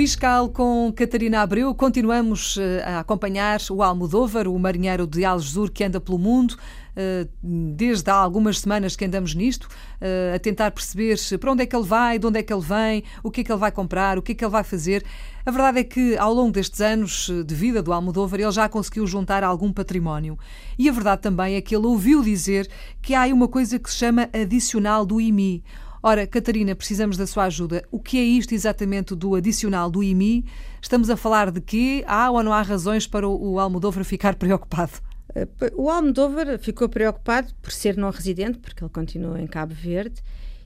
Fiscal com Catarina Abreu. Continuamos eh, a acompanhar o Almodóvar, o marinheiro de Algesur que anda pelo mundo. Eh, desde há algumas semanas que andamos nisto, eh, a tentar perceber para onde é que ele vai, de onde é que ele vem, o que é que ele vai comprar, o que é que ele vai fazer. A verdade é que, ao longo destes anos de vida do Almodóvar, ele já conseguiu juntar algum património. E a verdade também é que ele ouviu dizer que há uma coisa que se chama adicional do IMI. Ora, Catarina, precisamos da sua ajuda. O que é isto exatamente do adicional do IMI? Estamos a falar de quê? Há ou não há razões para o Almodóvar ficar preocupado? Eh, o Almodóvar ficou preocupado por ser não residente, porque ele continua em Cabo Verde,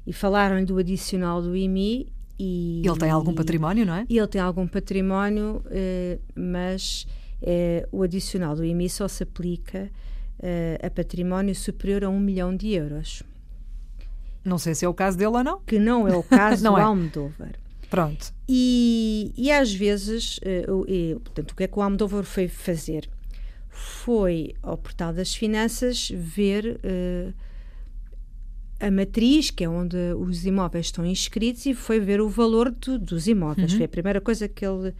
e falaram do adicional do IMI. E, ele tem algum património, não é? Ele tem algum património, eh, mas eh, o adicional do IMI só se aplica a património superior a um milhão de euros. Não sei se é o caso dele ou não. Que não é o caso não do é. Almodóvar. Pronto. E, e às vezes, uh, e, portanto, o que é que o Almodóvar foi fazer? Foi ao portal das finanças ver uh, a matriz, que é onde os imóveis estão inscritos, e foi ver o valor do, dos imóveis. Uhum. Foi a primeira coisa que ele,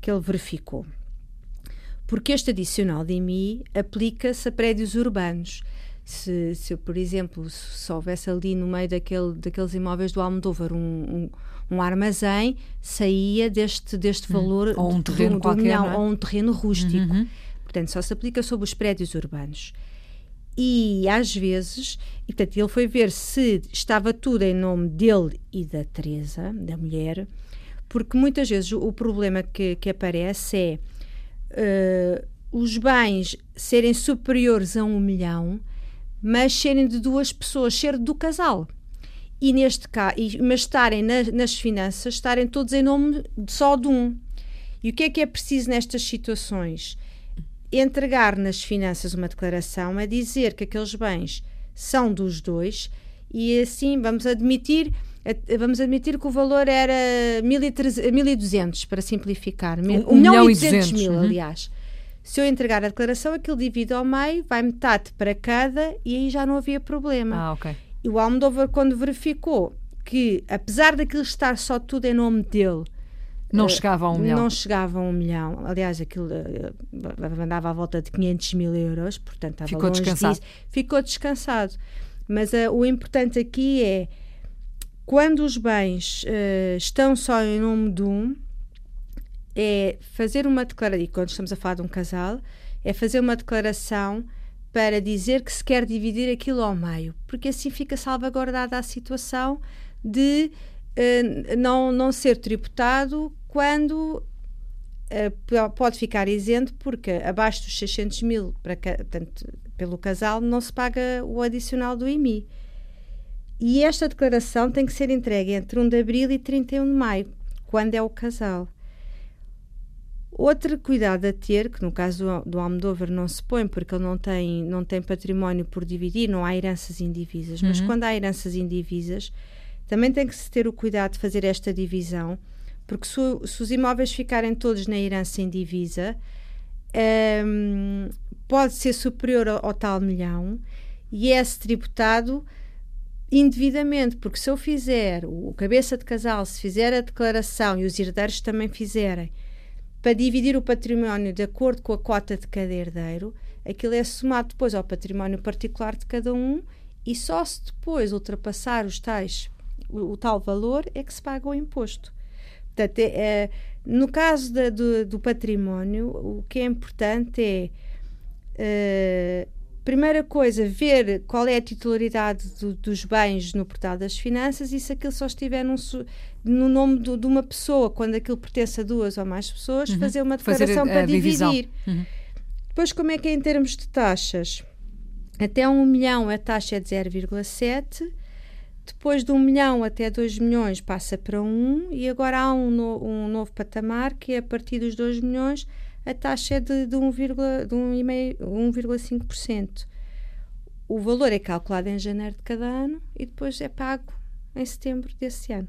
que ele verificou. Porque este adicional de IMI aplica-se a prédios urbanos se, se por exemplo, se houvesse ali no meio daquele, daqueles imóveis do Almodóvar um, um, um armazém, saía deste, deste hum. valor ou um terreno do, qualquer, milhão, é? ou um terreno rústico. Uhum. Portanto, só se aplica sobre os prédios urbanos. E às vezes, e, portanto, ele foi ver se estava tudo em nome dele e da Teresa, da mulher, porque muitas vezes o, o problema que, que aparece é uh, os bens serem superiores a um milhão mas serem de duas pessoas, ser do casal. E neste caso, mas estarem na, nas finanças, estarem todos em nome só de um. E o que é que é preciso nestas situações? Entregar nas finanças uma declaração a dizer que aqueles bens são dos dois e assim vamos admitir vamos admitir que o valor era 1.200 para simplificar, 1 um, um milhão e 200 mil, uhum. aliás. Se eu entregar a declaração, aquilo divide ao meio, vai metade para cada e aí já não havia problema. Ah, ok. E o Almodóvar, quando verificou que, apesar daquilo estar só tudo em nome dele, não uh, chegava a um milhão. Não chegava a um milhão. Aliás, aquilo uh, andava à volta de 500 mil euros, portanto estava Ficou descansado. disso. Ficou descansado. Mas uh, o importante aqui é quando os bens estão só em nome de um, é fazer uma declaração, e quando estamos a falar de um casal, é fazer uma declaração para dizer que se quer dividir aquilo ao meio, porque assim fica salvaguardada a situação de uh, não, não ser tributado quando uh, pode ficar isento, porque abaixo dos 600 mil para, portanto, pelo casal não se paga o adicional do IMI. E esta declaração tem que ser entregue entre 1 de abril e 31 de maio, quando é o casal. Outro cuidado a ter, que no caso do, do Almodóvar não se põe, porque ele não tem, não tem património por dividir, não há heranças indivisas, uhum. mas quando há heranças indivisas, também tem que se ter o cuidado de fazer esta divisão, porque se, se os imóveis ficarem todos na herança indivisa, um, pode ser superior ao, ao tal milhão e é-se tributado indevidamente, porque se eu fizer, o cabeça de casal, se fizer a declaração e os herdeiros também fizerem, para dividir o património de acordo com a cota de cada herdeiro, aquilo é somado depois ao património particular de cada um e só se depois ultrapassar os tais, o, o tal valor é que se paga o imposto. Portanto, é, é, no caso da, do, do, património, o que é importante é, é primeira coisa, ver qual é a titularidade do, dos bens no portal das finanças e se aquilo só estiver num, no nome do, de uma pessoa, quando aquilo pertence a duas ou mais pessoas, uhum. fazer uma declaração fazer a, para a dividir. Uhum. Depois, como é que é em termos de taxas? Até um milhão a taxa é de 0,7, depois de um milhão até 2 milhões passa para 1 um, e agora há um, no, um novo patamar que é a partir dos 2 milhões a taxa é de, de 1,5%. O valor é calculado em janeiro de cada ano e depois é pago em setembro desse ano.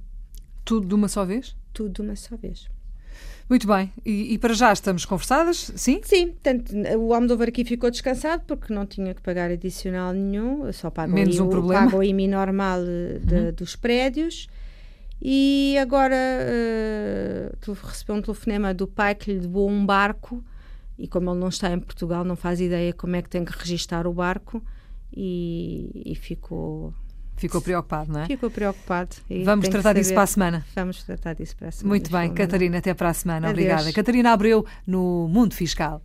Tudo de uma só vez? Tudo de uma só vez. Muito bem. E, e, para já estamos conversadas? Sim? Sim. Portanto, o Almodóvar aqui ficou descansado porque não tinha que pagar adicional nenhum. Só pagou Menos um o, problema. Pagou o IMI normal eh, de, uhum. dos prédios. E agora uh, recebeu um telefonema do pai que lhe doou um barco e como ele não está em Portugal, não faz ideia como é que tem que registar o barco e, e ficou Ficou preocupado, não é? Ficou preocupado. Vamos tratar disso para a semana. Vamos tratar disso para a semana. Muito bem, Catarina, até para a semana. Adeus. Obrigada. Catarina Abreu, no Mundo Fiscal.